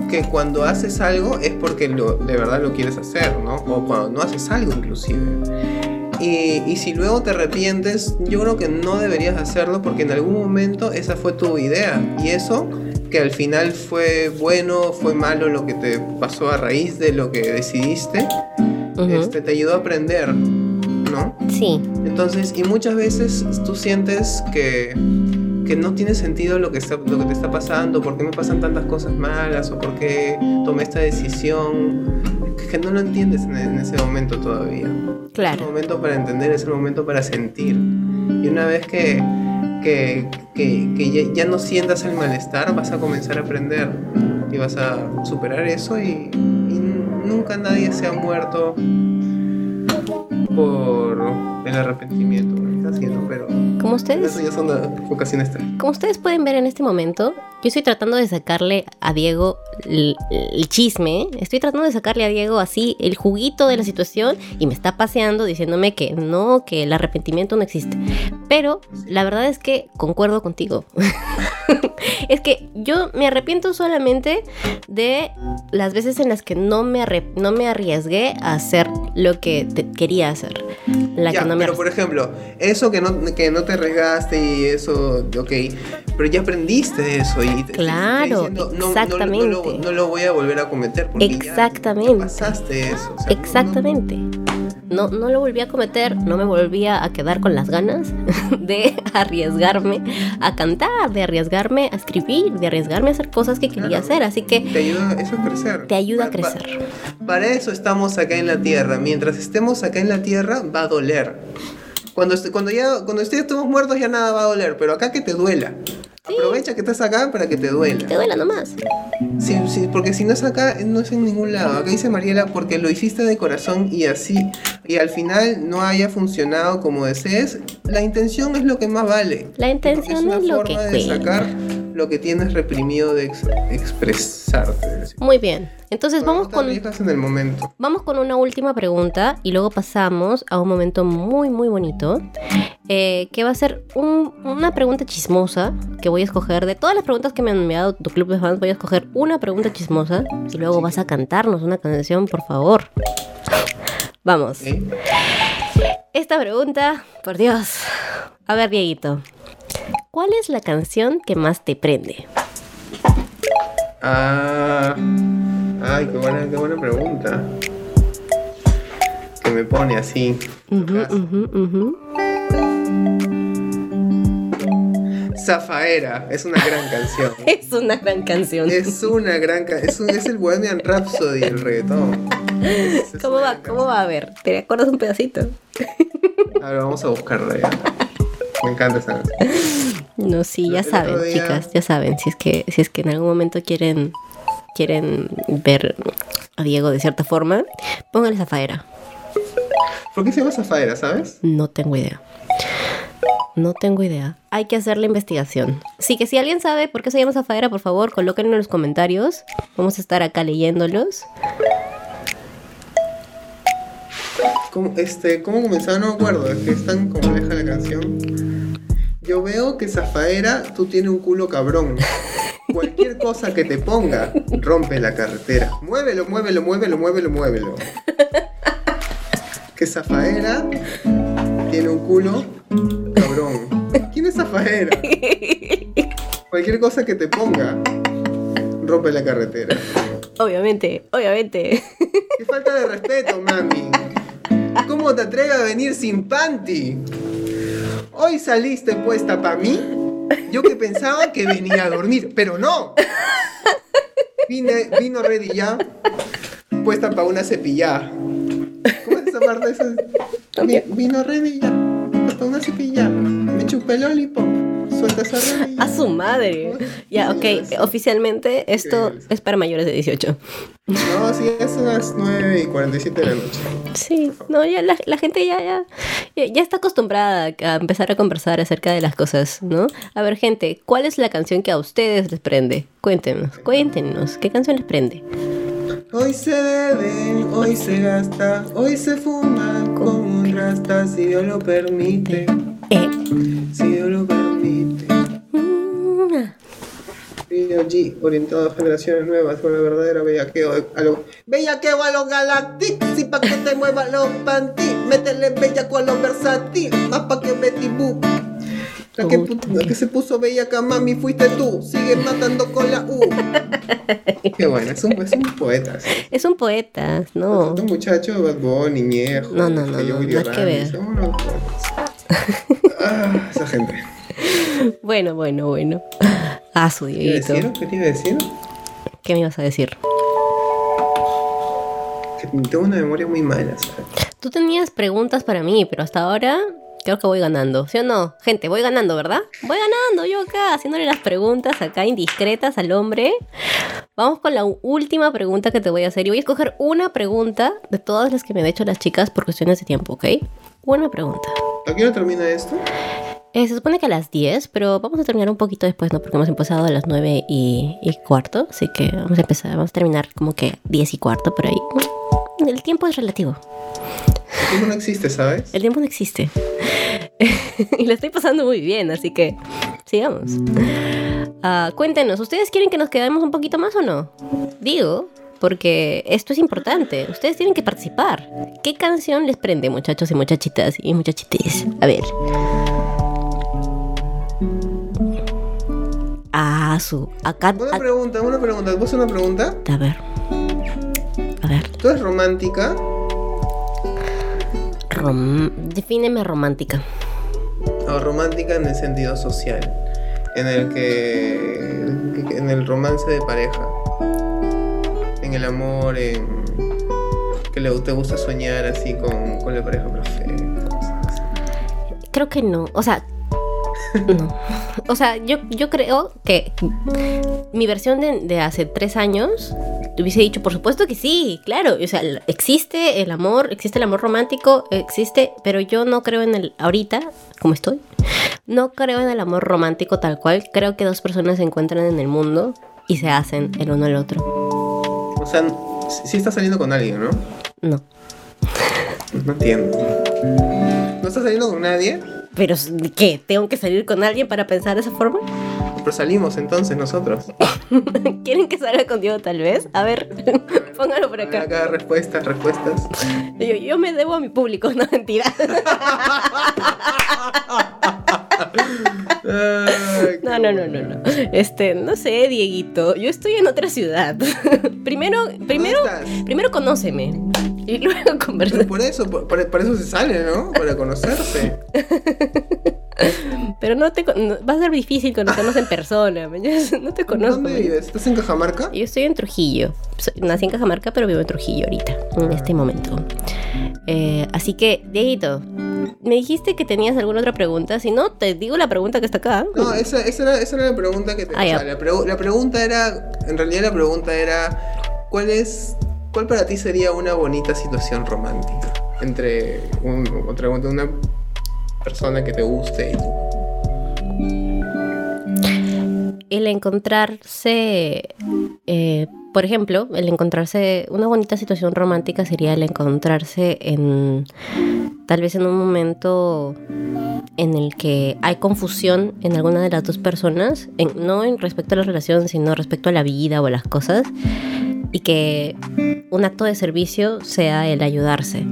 que cuando haces algo es porque lo, de verdad lo quieres hacer, ¿no? O cuando no haces algo inclusive. Y, y, si luego te arrepientes, yo creo que no deberías hacerlo porque en algún momento esa fue tu idea. Y eso, que al final fue bueno, fue malo lo que te pasó a raíz de lo que decidiste, este, te ayudó a aprender, ¿no? Sí. Entonces, y muchas veces tú sientes que que no tiene sentido lo que, está, lo que te está pasando, por qué me pasan tantas cosas malas o por qué tomé esta decisión, que no lo entiendes en, ese momento todavía. Claro. Es el momento para entender, es el momento para sentir. Y una vez que, que, que, ya, no sientas el malestar, vas a comenzar a aprender y vas a superar eso y, y nunca nadie se ha muerto por el arrepentimiento pero. Como ustedes. Como ustedes pueden ver en este momento, yo estoy tratando de sacarle a Diego el, chisme. Estoy tratando de sacarle a Diego así el juguito de la situación y me está paseando diciéndome que no, que el arrepentimiento no existe. Pero la verdad es que concuerdo contigo. <laughs> es que yo me arrepiento solamente de las veces en las que no me, no me arriesgué a hacer lo que quería hacer. La que no me pero por ejemplo, eso que no, que no te arriesgaste y eso, ok, pero ya aprendiste eso y te, claro, exactamente. No, lo, voy a volver a cometer porque exactamente. Ya, pasaste eso. exactamente no, no lo volví a cometer, no me volvía a quedar con las ganas <laughs> de arriesgarme a cantar, de arriesgarme a escribir, de arriesgarme a hacer cosas que quería hacer. Así que... Te ayuda eso a crecer. Te ayuda a crecer. para eso estamos acá en la tierra. Mientras estemos acá en la tierra, va a doler. Cuando, cuando ya cuando estemos muertos ya nada va a doler, pero acá que te duela. Aprovecha que estás acá para que te duela. Te duela nomás. Sí, sí, porque si no es acá, no es en ningún lado. Acá dice Mariela, porque lo hiciste de corazón y así, y al final no haya funcionado como desees, la intención es lo que más vale. La intención es, lo que de sacar lo que tienes reprimido de expresarte. Muy bien. Entonces vamos con en el momento. Vamos con una última pregunta y luego pasamos a un momento muy muy bonito eh, que va a ser una pregunta chismosa que voy a escoger de todas las preguntas que me han enviado tu club de fans voy a escoger una pregunta chismosa y luego vas a cantarnos una canción por favor. Vamos. Esta pregunta, por Dios. A ver, Dieguito. ¿Cuál es la canción que más te prende? Ah, ay, qué buena, qué buena pregunta. Que me pone así. Zafaera, <laughs> es una gran canción. es una gran canción. Es una gran canción. Es, el Bohemian Rhapsody del reggaetón. <laughs> ¿Cómo va? ¿Cómo va a ver? ¿Te acuerdas un pedacito? A ver, vamos a buscarla ya. Me encanta esa canción. No, sí, ya saben, chicas, ya saben. Si es que, si es que en algún momento quieren, quieren ver a Diego de cierta forma, pónganle Zafaera. ¿Por qué se llama Zafaera, sabes? No tengo idea. No tengo idea. Hay que hacer la investigación. Sí, que si alguien sabe por qué se llama Zafaera, por favor, colóquenlo en los comentarios. Vamos a estar acá leyéndolos. ¿Cómo, este, ¿Cómo comenzaba? No me acuerdo. Es que es tan compleja la canción. Yo veo que Zafaera, tú tienes un culo cabrón. Cualquier cosa que te ponga, rompe la carretera. Muévelo, muévelo, muévelo, muévelo, muévelo. Que Zafaera tiene un culo cabrón. ¿Quién es Zafaera? Cualquier cosa que te ponga, rompe la carretera. Obviamente, obviamente. Qué falta de respeto, mami. ¿Cómo te atreves a venir sin panty? Hoy saliste puesta para mí. Yo que pensaba que venía a dormir, pero no. Vine, vino ready ya, puesta para una cepillada. ¿Cómo es esa parte? Vino ready ya, para una cepillada. Me chupé el lollipop. Suelta esa <laughs> A su madre. Ya, ok. Oficialmente esto es para mayores de 18. No, sí, es las 9 y 47 de la noche. Sí, no, ya la, la gente ya, ya, ya está acostumbrada a empezar a conversar acerca de las cosas, ¿no? A ver, gente, ¿cuál es la canción que a ustedes les prende? Cuéntenos, cuéntenos, ¿qué canción les prende? Hoy se bebe, hoy se gasta, hoy se fuma como un rasta, si Dios lo permite. Eh. Si Dios lo permite. Mm. Video G, orientado a generaciones nuevas con la verdadera bellaqueo a lo, bellaqueo a los galactic, si pa' que te mueva los panty, métele bellaco a los versátil, más pa' que Betty Boop. La que, que, se puso bellaca, mami, fuiste tú. Sigue matando con la U. <laughs> Qué bueno, es un, es un poeta. Es un poeta, no. Es un muchacho, Bad Bunny, Ñejo. No, no, no, no, no, que ver. <laughs> ah, esa gente. <laughs> Bueno, bueno, bueno. Ah, su Dieguito. ¿Qué te iba a decir? ¿Qué me ibas a decir? Que tengo una memoria muy mala, Tú tenías preguntas para mí, pero hasta ahora creo que voy ganando. ¿Sí o no? Gente, voy ganando, ¿verdad? Voy ganando yo acá, haciéndole las preguntas acá indiscretas al hombre. Vamos con la última pregunta que te voy a hacer. Y voy a escoger una pregunta de todas las que me han hecho las chicas por cuestiones de tiempo, ¿ok? Una pregunta. ¿A qué hora termina esto? Eh, se supone que a las 10, pero vamos a terminar un poquito después, ¿no? Porque hemos empezado a las 9 y, cuarto, así que vamos a empezar, vamos a terminar como que 10 y cuarto por ahí. El tiempo es relativo. El tiempo no existe, ¿sabes? El tiempo no existe. <laughs> y lo estoy pasando muy bien, así que sigamos. Uh, cuéntenos, ¿ustedes quieren que nos quedemos un poquito más o no? Digo, porque esto es importante. Ustedes tienen que participar. ¿Qué canción les prende, muchachos y muchachitas y muchachites? A ver. Ah, su. Acá. Una pregunta, una pregunta. ¿Vos una pregunta? A ver. A ver. ¿Tú eres romántica? Rom... Defíneme romántica. O romántica en el sentido social. En el que. En el romance de pareja. En el amor, en. Que le, te gusta soñar así con, con la pareja perfecta. Creo que no. O sea, No. O sea, yo, yo creo que mi versión de, de hace tres años te hubiese dicho, por supuesto que sí, claro. O sea, existe el amor, existe el amor romántico, existe, pero yo no creo en el, ahorita, como estoy, no creo en el amor romántico tal cual. Creo que dos personas se encuentran en el mundo y se hacen el uno al otro. O sea, sí estás saliendo con alguien, ¿no? No. No entiendo. ¿No estás saliendo con nadie? Pero, ¿qué? ¿Tengo que salir con alguien para pensar de esa forma? Pero salimos entonces nosotros. <laughs> ¿Quieren que salga contigo tal vez? A ver, <laughs> póngalo por acá. Acá respuestas, respuestas. Yo, yo me debo a mi público, no mentira. <laughs> No, no, no, no, no. Este, no sé, Dieguito. Yo estoy en otra ciudad. primero, primero, primero conóceme. Y luego conversamos. Por eso, por, eso se sale, ¿no? Para conocerse. <laughs> Pero no te va a ser difícil conocernos en persona. <laughs> No te conozco. ¿Dónde vives? ¿Estás en Cajamarca? Yo estoy en Trujillo. nací en Cajamarca, pero vivo en Trujillo ahorita, en este momento. Eh, así que, Dieguito, me dijiste que tenías alguna otra pregunta. Si no, te digo la pregunta que está acá. No, esa, esa, era, esa era, la pregunta que te ah, la, la, pregunta era, en realidad la pregunta era, ¿cuál es, cuál para ti sería una bonita situación romántica entre un, otra, una persona que te guste y tú? El encontrarse eh, por ejemplo, el encontrarse, una bonita situación romántica sería el encontrarse en, tal vez en un momento en el que hay confusión en alguna de las dos personas, no en respecto a la relación, sino respecto a la vida o a las cosas, y que un acto de servicio sea el ayudarse,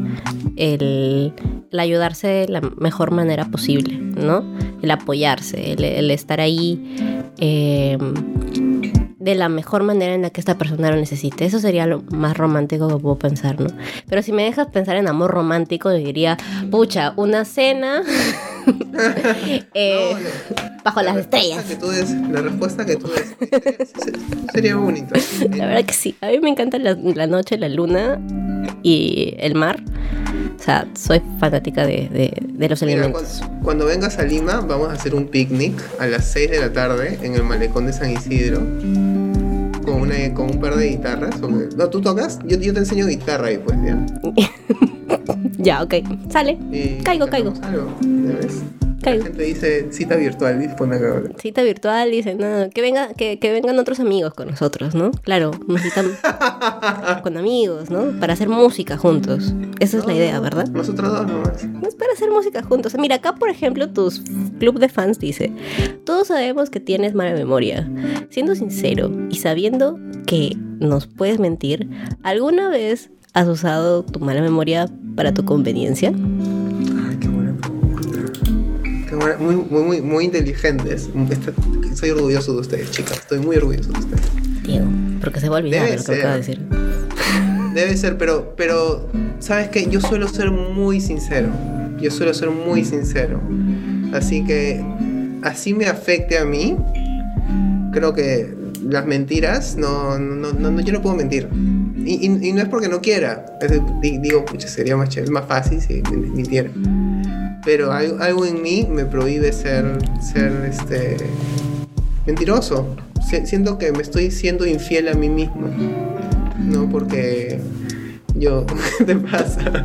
el, ayudarse de la mejor manera posible, ¿no? El apoyarse, el, estar ahí. Eh, de la mejor manera en la que esta persona lo necesite. Eso sería lo más romántico que puedo pensar, ¿no? Pero si me dejas pensar en amor romántico, diría, pucha, una cena <laughs> <laughs> eh, bajo las estrellas. la respuesta que tú des sería bonito. La verdad que sí. A mí me encanta la, noche, la luna y el mar. O sea, soy fanática de, los elementos. Cuando, vengas a Lima, vamos a hacer un picnic a las 6 de la tarde en el malecón de San Isidro con, una, con un par de guitarras. No, ¿tú tocas? Yo, yo te enseño guitarra y pues, ya. <laughs> ya, ok. Sale. caigo, caigo. Algo, ves? La gente dice cita virtual, dice Cita virtual, dice, no, que, venga, que, que, vengan otros amigos con nosotros, ¿no? Claro, necesitan <laughs> con amigos, ¿no? Para hacer música juntos. Esa es la idea, ¿verdad? Nosotros dos nomás. Es para hacer música juntos. Mira, acá, por ejemplo, tus club de fans dice, todos sabemos que tienes mala memoria. Siendo sincero y sabiendo que nos puedes mentir, ¿alguna vez has usado tu mala memoria para tu conveniencia? Muy, muy, muy, inteligentes. Soy orgulloso de ustedes, chicas. Estoy muy orgulloso de ustedes. Diego, porque se va a olvidar lo que acaba de decir. Debe ser, pero, pero, ¿sabes qué? Yo suelo ser muy sincero. Yo suelo ser muy sincero. Así que, así me afecte a mí, creo que las mentiras, no, no, no, yo no puedo mentir. Y, y, no es porque no quiera. digo, pucha, sería más, más fácil si mintiera pero algo, en mí me prohíbe ser, ser este, mentiroso. Siento que me estoy siendo infiel a mí mismo, ¿no? Porque yo, <laughs> ¿qué te pasa?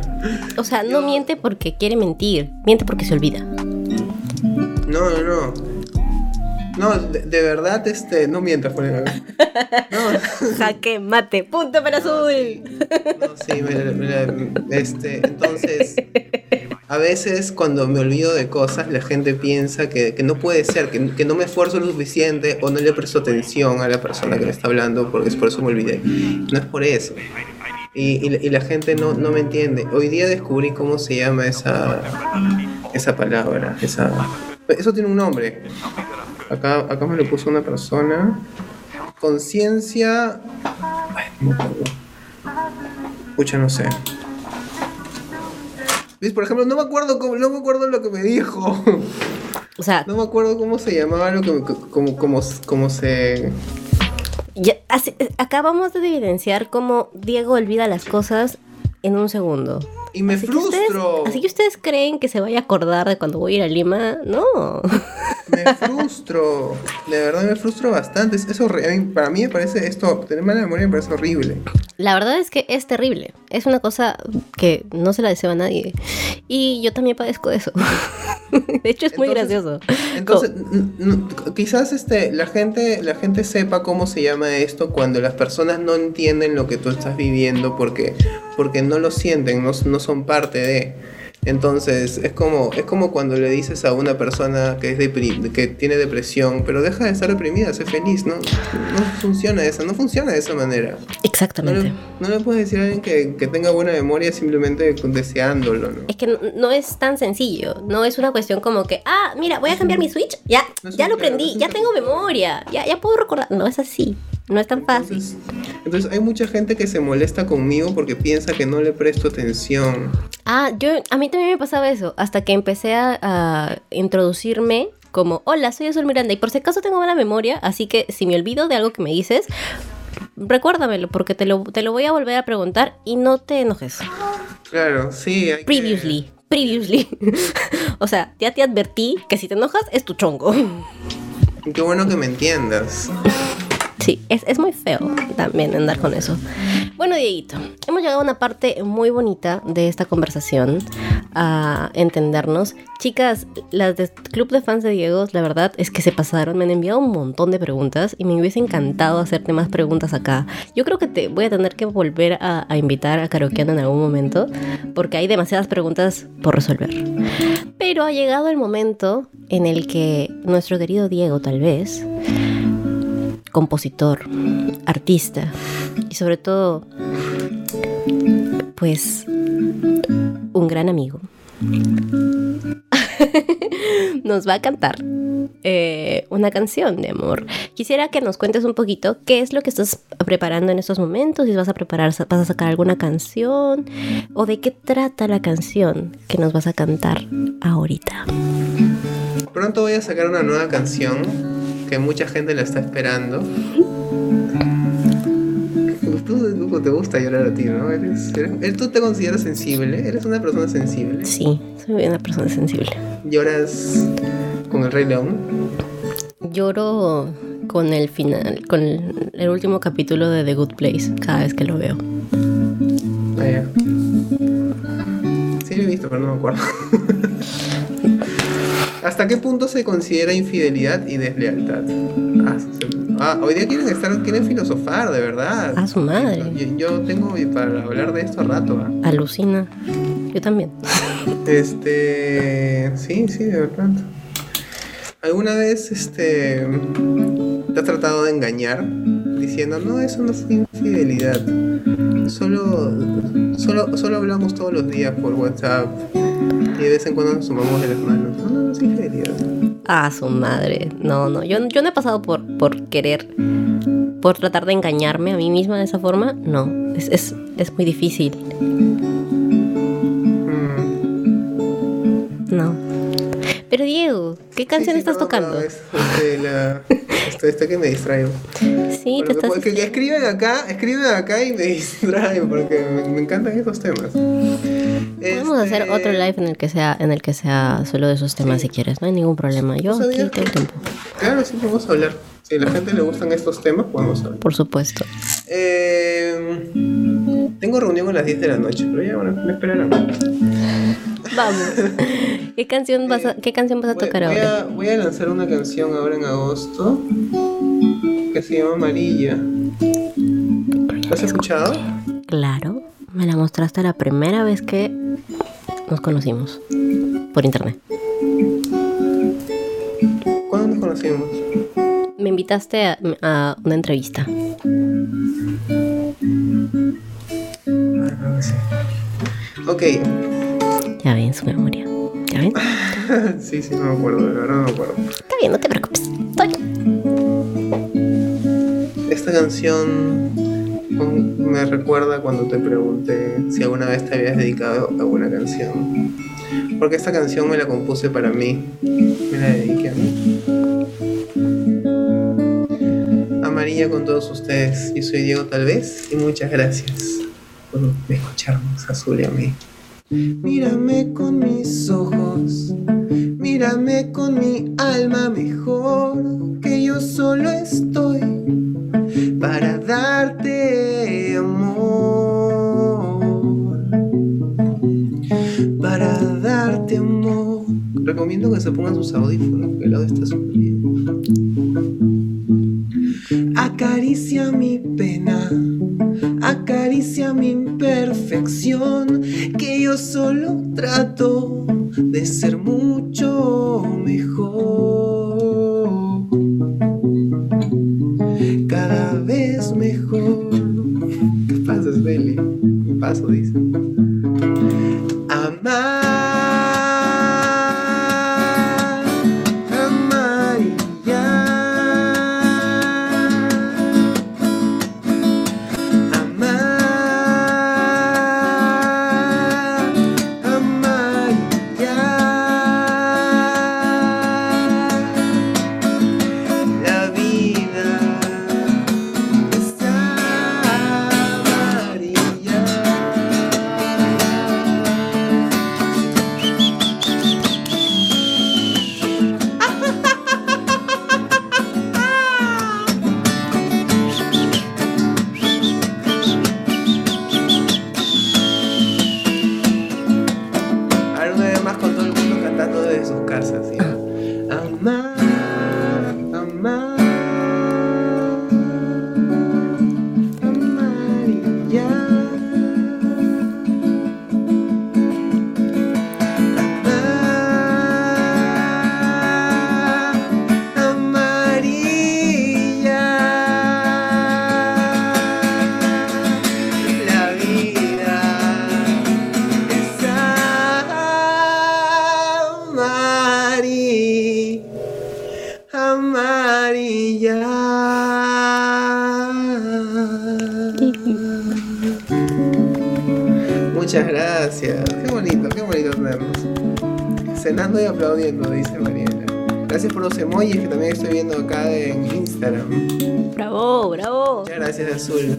O sea, no miente porque quiere mentir, miente porque se olvida. No, no, no. No, de, verdad, este, no mientas por el <laughs> No. Jaque mate, punto para azul. No, sí, este, entonces, <laughs> a veces cuando me olvido de cosas, la gente piensa que, no puede ser, que, no me esfuerzo lo suficiente o no le presto atención a la persona que me está hablando porque es por eso me olvidé. No es por eso. Y, la gente no, no me entiende. Hoy día descubrí cómo se llama esa, esa palabra, esa... Eso tiene un nombre. Acá, acá me lo puso una persona. Conciencia. Ay, no sé. Por ejemplo, no me acuerdo cómo, no me acuerdo lo que me dijo. O sea. No me acuerdo cómo se llamaba lo que como, como, como se. Ya, acabamos de evidenciar cómo Diego olvida las cosas en un segundo. Y me frustro. así que ustedes creen que se vaya a acordar de cuando voy a ir a Lima. No. Me frustro. De verdad me frustro bastante. Es, para mí me parece esto, tener mala memoria me parece horrible. La verdad es que es terrible. Es una cosa que no se la deseo a nadie. Y yo también padezco de eso. <laughs> De hecho es muy gracioso. Entonces, quizás este, la gente, la gente sepa cómo se llama esto cuando las personas no entienden lo que tú estás viviendo porque, porque no lo sienten, no, no son parte de. Entonces, es como, es como cuando le dices a una persona que, es que tiene depresión, pero deja de estar deprimida, sé feliz, ¿no? No funciona eso, no funciona de esa manera. Exactamente. No le, puedes decir a alguien que, que, tenga buena memoria simplemente deseándolo, ¿no? Es que no, es tan sencillo, no es una cuestión como que, ah, mira, voy a cambiar mi Switch, ya, ya lo prendí, ya tengo memoria, ya, ya puedo recordar. No es así. No es tan fácil. Entonces, hay mucha gente que se molesta conmigo porque piensa que no le presto atención. Ah, yo a mí también me pasaba eso, hasta que empecé a, introducirme como, hola, soy Azul Miranda y por si acaso tengo buena memoria, así que si me olvido de algo que me dices, recuérdamelo porque te lo, te lo voy a volver a preguntar y no te enojes. Claro, sí. previously, previously. <laughs> o sea, ya te advertí que si te enojas es tu chongo. Qué bueno que me entiendas. Sí, es, muy feo también andar con eso. Bueno, Dieguito, hemos llegado a una parte muy bonita de esta conversación, a entendernos. Chicas, las del Club de Fans de Diego, la verdad es que se pasaron, me han enviado un montón de preguntas y me hubiese encantado hacerte más preguntas acá. Yo creo que te voy a tener que volver a, invitar a Karaokeando en algún momento, porque hay demasiadas preguntas por resolver. Pero ha llegado el momento en el que nuestro querido Diego, tal vez, compositor, artista y sobre todo, pues, un gran amigo. <laughs> nos va a cantar eh, una canción de amor. Quisiera que nos cuentes un poquito qué es lo que estás preparando en estos momentos, si vas a preparar, vas a sacar alguna canción o de qué trata la canción que nos vas a cantar ahorita. Pronto voy a sacar una nueva canción que mucha gente la está esperando. Tú, te gusta llorar a ti, ¿no? Eres, ¿Tú te consideras sensible? ¿Eres una persona sensible? Sí, soy una persona sensible. ¿Lloras con el Rey León? Lloro con el final, con el, último capítulo de The Good Place, cada vez que lo veo. Ah, Sí lo he visto, pero no me acuerdo. <laughs> ¿Hasta qué punto se considera infidelidad y deslealtad? Ah, ah, hoy día quieren estar, quieren filosofar, de verdad. A su madre. Yo, tengo para hablar de esto a rato. ¿ah? Alucina. Yo también. Este, sí, sí, de verdad. ¿Alguna vez, este, te has tratado de engañar diciendo, no, eso no fue infidelidad? Solo, solo, solo hablamos todos los días por WhatsApp y de vez en cuando nos sumamos de las manos. No, no, no Ah, su madre. No, no. Yo, yo no he pasado por, por querer, por tratar de engañarme a mí misma de esa forma. No, es, es, es muy difícil. Mm. No. Pero Diego, ¿qué canción estás tocando? Es, la, esta, que me distraigo. Sí, te estás... Porque escriben acá, escriben acá y me distraen porque me, encantan estos temas. Podemos hacer este, otro live en el que sea, en el que sea solo de esos temas si quieres, no hay ningún problema. Yo aquí tengo tiempo. Claro, sí podemos hablar. Si a la gente le gustan estos temas, podemos hablar. Por supuesto. Eh, tengo reunión a las 10 de la noche, pero ya bueno, me esperarán. <laughs> Vamos. ¿Qué canción vas a, ¿qué canción vas a tocar ahora? voy a lanzar una canción ahora en agosto que se llama Amarilla. ¿Has escuchado? Claro, me la mostraste la primera vez que nos conocimos por internet. ¿Cuándo nos conocimos? Me invitaste a, una entrevista. Ok. Ya ven su memoria. ¿Ya ven? <laughs> sí, sí, no me acuerdo, de verdad no me acuerdo. Está bien, no te preocupes. Estoy. Esta canción me recuerda cuando te pregunté si alguna vez te habías dedicado a alguna canción. Porque esta canción me la compuse para mí. Me la dediqué a mí. Amarilla con todos ustedes. Yo soy Diego tal vez y muchas gracias. por escucharnos, Azul y a mí. Mírame con mis ojos, mírame con mi alma mejor, que yo solo estoy para darte Recomiendo que se pongan sus audífonos, porque el audio está súper bien. Acaricia mi pena acaricia mi imperfección, que yo solo trato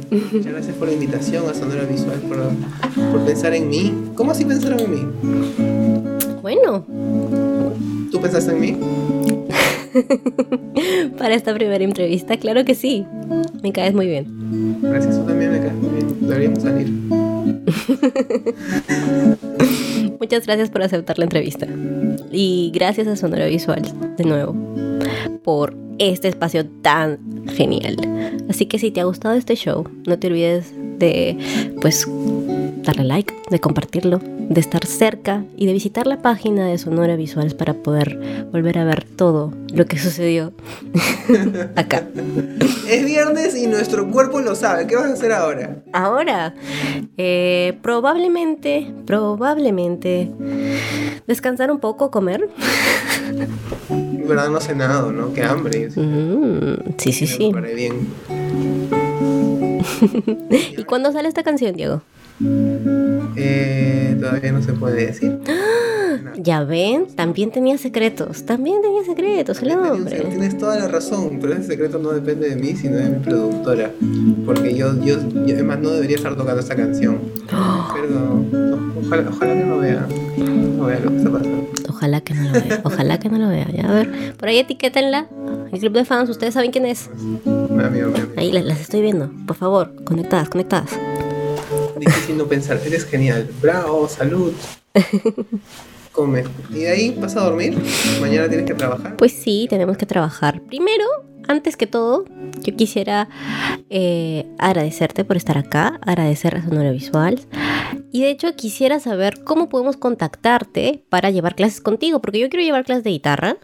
Muchas gracias por la invitación a Sonora Visual, por, pensar en mí. ¿Cómo así pensaron en mí? Bueno. ¿Tú pensaste en mí? <laughs> Para esta primera entrevista, claro que sí. Me caes muy bien. Gracias, tú también me caes muy bien. Deberíamos salir. <laughs> Muchas gracias por aceptar la entrevista. Y gracias a Sonora Visual, de nuevo, por este espacio tan genial. Así que si te ha gustado este show, no te olvides de pues darle like, de compartirlo, de estar cerca y de visitar la página de Sonora Visuales para poder volver a ver todo lo que sucedió <laughs> acá. Es viernes y nuestro cuerpo lo sabe. ¿Qué vas a hacer ahora? Ahora, eh, probablemente, probablemente descansar un poco, comer. verdad no sé nada, ¿no? Qué hambre. Mm, sí, sí, sí. bien. <laughs> ¿Y cuándo sale esta canción, Diego? Eh, todavía no se puede decir. Ya ven, también tenía secretos, también tenía secretos el hombre. Tienes toda la razón, pero ese secreto no depende de mí, sino de mi productora. Porque yo, yo, además no debería estar tocando esta canción. Pero ojalá, ojalá que no vea, no vea lo que está pasando. Ojalá que no lo vea, ojalá que no lo vea. Ya, a ver, por ahí etiquétenla. El club de fans, ustedes saben quién es. Mi amigo, mi amigo. Ahí las, las estoy viendo, por favor, conectadas, conectadas. Difícil no pensar, eres genial. Bravo, salud. Come. ¿Y de ahí vas a dormir? ¿Mañana tienes que trabajar? Pues sí, tenemos que trabajar. Primero, antes que todo, yo quisiera eh, agradecerte por estar acá, agradecer a Sonora Visual. Y de hecho quisiera saber cómo podemos contactarte para llevar clases contigo, porque yo quiero llevar clases de guitarra,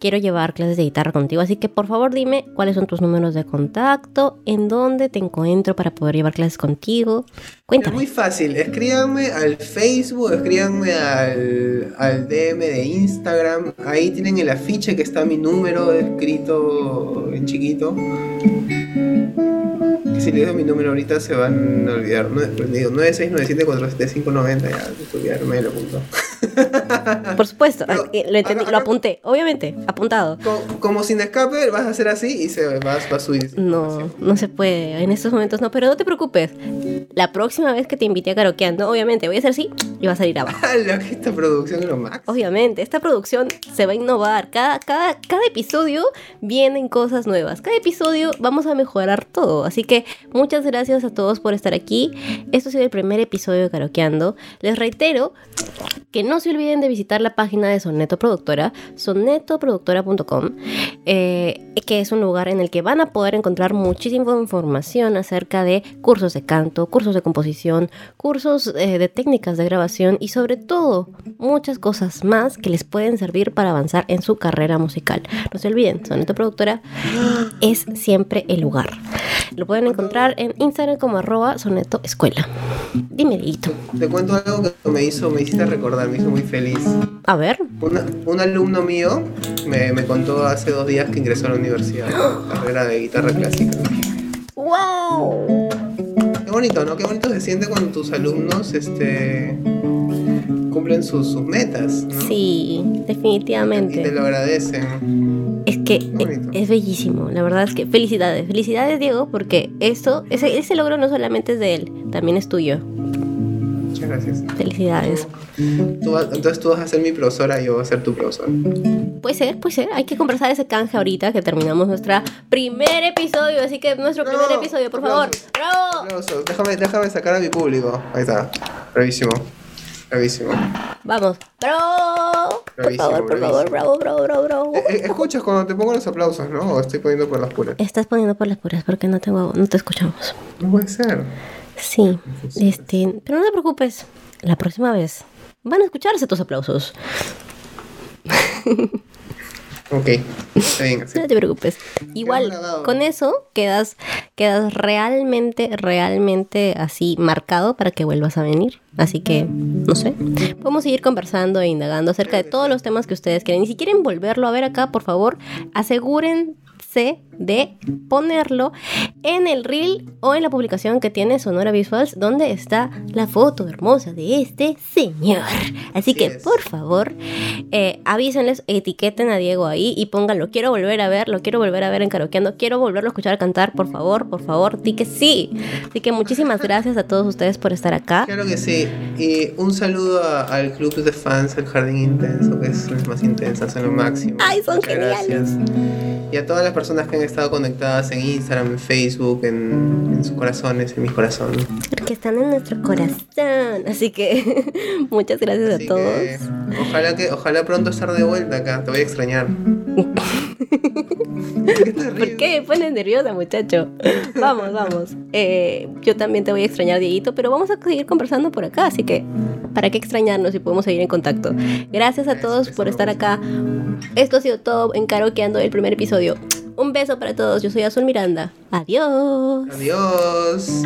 quiero llevar clases de guitarra contigo, así que por favor dime cuáles son tus números de contacto, en dónde te encuentro para poder llevar clases contigo. Es muy fácil, escríbanme al Facebook, escríbanme al, al DM de Instagram, ahí tienen el afiche que está mi número escrito en chiquito si le doy mi número ahorita se van a olvidar. No, pues digo, 969747590, ya, me lo punto. Por supuesto, lo, apunté, obviamente, apuntado. Como, sin escape, vas a hacer así y se va, a subir. No, no se puede, en estos momentos no, pero no te preocupes. La próxima vez que te invite a karaokeando, obviamente voy a hacer así y va a salir abajo. <laughs> esta producción es lo máximo. Obviamente, esta producción se va a innovar. Cada, cada, cada episodio vienen cosas nuevas. Cada episodio vamos a mejorar todo. Así que muchas gracias a todos por estar aquí. Esto ha sido el primer episodio de Karaokeando. Les reitero que no se olviden de visitar la página de Soneto Productora, sonetoproductora.com, eh, que es un lugar en el que van a poder encontrar muchísima información acerca de cursos de canto, cursos de composición, cursos eh, de técnicas de grabación y sobre todo muchas cosas más que les pueden servir para avanzar en su carrera musical. No se olviden, Soneto Productora es siempre el lugar. Lo pueden encontrar en Instagram como arroba soneto escuela. Dime, Te cuento algo que me hizo, me hiciste recordar, me hizo muy feliz. A ver. un alumno mío me, me, contó hace dos días que ingresó a la universidad, carrera de guitarra clásica. ¡Wow! Qué bonito, ¿no? Qué bonito se siente cuando tus alumnos este, cumplen sus, sus metas. ¿no? Sí, definitivamente. Y te lo agradecen. Es que es, bellísimo, la verdad es que felicidades, felicidades Diego, porque esto, ese, ese logro no solamente es de él, también es tuyo. Muchas gracias. Felicidades. entonces tú vas a ser mi profesora y yo voy a ser tu profesor. Puede ser, puede ser. Hay que conversar ese canje ahorita que terminamos nuestro primer episodio. Así que nuestro primer episodio, por favor. ¡Bravo! Déjame, déjame sacar a mi público. Ahí está. Bravísimo. Bravísimo. Vamos. ¡Bravo! por favor, por favor, bravo, bravo, bravo, bravo. Eh, eh, escuchas cuando te pongo los aplausos, ¿no? O estoy poniendo por las puras. Estás poniendo por las puras porque no, tengo, no te escuchamos. No puede ser. Sí, este, pero no te preocupes. La próxima vez van a escucharse tus aplausos. Ok, No te preocupes. Igual, con eso quedas, quedas realmente, realmente así marcado para que vuelvas a venir. Así que, no sé, podemos seguir conversando e indagando acerca de todos los temas que ustedes quieren. Y si quieren volverlo a ver acá, por favor, aseguren de ponerlo en el reel o en la publicación que tiene Sonora Visuals, donde está la foto hermosa de este señor. Así que, por favor, eh, avísenles, etiqueten a Diego ahí y pónganlo. Quiero volver a ver, lo quiero volver a ver en karaokeando, quiero volverlo a escuchar cantar, por favor, por favor, di que sí. Así que muchísimas <laughs> gracias a todos ustedes por estar acá. Claro que sí. Y un saludo al club de fans, el Jardín Intenso, que es las más intensas, en lo máximo. Ay, son geniales. Gracias. Y a todas las personas que han estado conectadas en Instagram, en Facebook, en, sus corazones, en mis corazones. Porque están en nuestro corazón. Así que <laughs> muchas gracias a todos. ojalá que, ojalá pronto estar de vuelta acá. Te voy a extrañar. <laughs> ¿Por qué me pones nerviosa, muchacho? Vamos, vamos. Eh, yo también te voy a extrañar, Dieguito, pero vamos a seguir conversando por acá, así que ¿para qué extrañarnos si podemos seguir en contacto? Gracias a todos por estar acá. Esto ha sido todo en Karaokeando el primer episodio. Un beso para todos. Yo soy Azul Miranda. Adiós. Adiós.